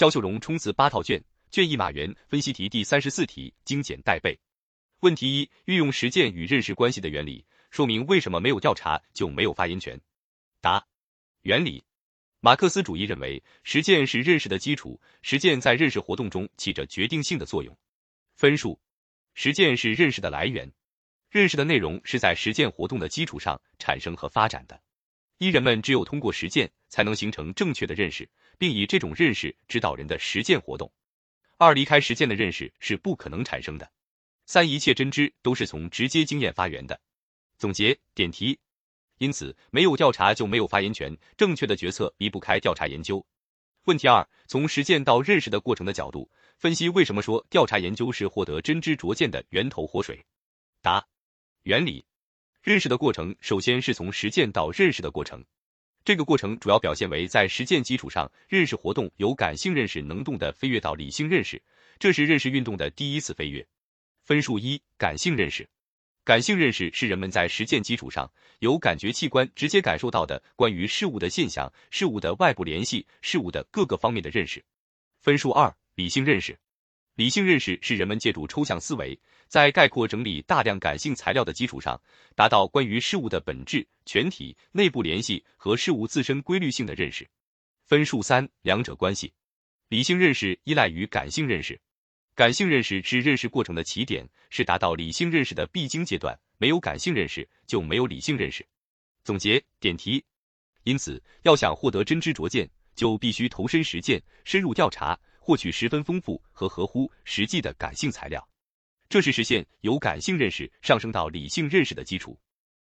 肖秀荣冲刺八套卷，卷一马原分析题第三十四题精简带背。问题一：运用实践与认识关系的原理，说明为什么没有调查就没有发言权？答：原理。马克思主义认为，实践是认识的基础，实践在认识活动中起着决定性的作用。分数：实践是认识的来源，认识的内容是在实践活动的基础上产生和发展的。一人们只有通过实践，才能形成正确的认识，并以这种认识指导人的实践活动。二离开实践的认识是不可能产生的。三一切真知都是从直接经验发源的。总结点题。因此，没有调查就没有发言权，正确的决策离不开调查研究。问题二：从实践到认识的过程的角度分析，为什么说调查研究是获得真知灼见的源头活水？答：原理。认识的过程，首先是从实践到认识的过程。这个过程主要表现为在实践基础上，认识活动由感性认识能动的飞跃到理性认识，这是认识运动的第一次飞跃。分数一：感性认识。感性认识是人们在实践基础上，由感觉器官直接感受到的关于事物的现象、事物的外部联系、事物的各个方面的认识。分数二：理性认识。理性认识是人们借助抽象思维，在概括整理大量感性材料的基础上，达到关于事物的本质、全体、内部联系和事物自身规律性的认识。分数三，两者关系。理性认识依赖于感性认识，感性认识是认识过程的起点，是达到理性认识的必经阶段。没有感性认识，就没有理性认识。总结点题。因此，要想获得真知灼见，就必须投身实践，深入调查。获取十分丰富和合乎实际的感性材料，这是实现由感性认识上升到理性认识的基础。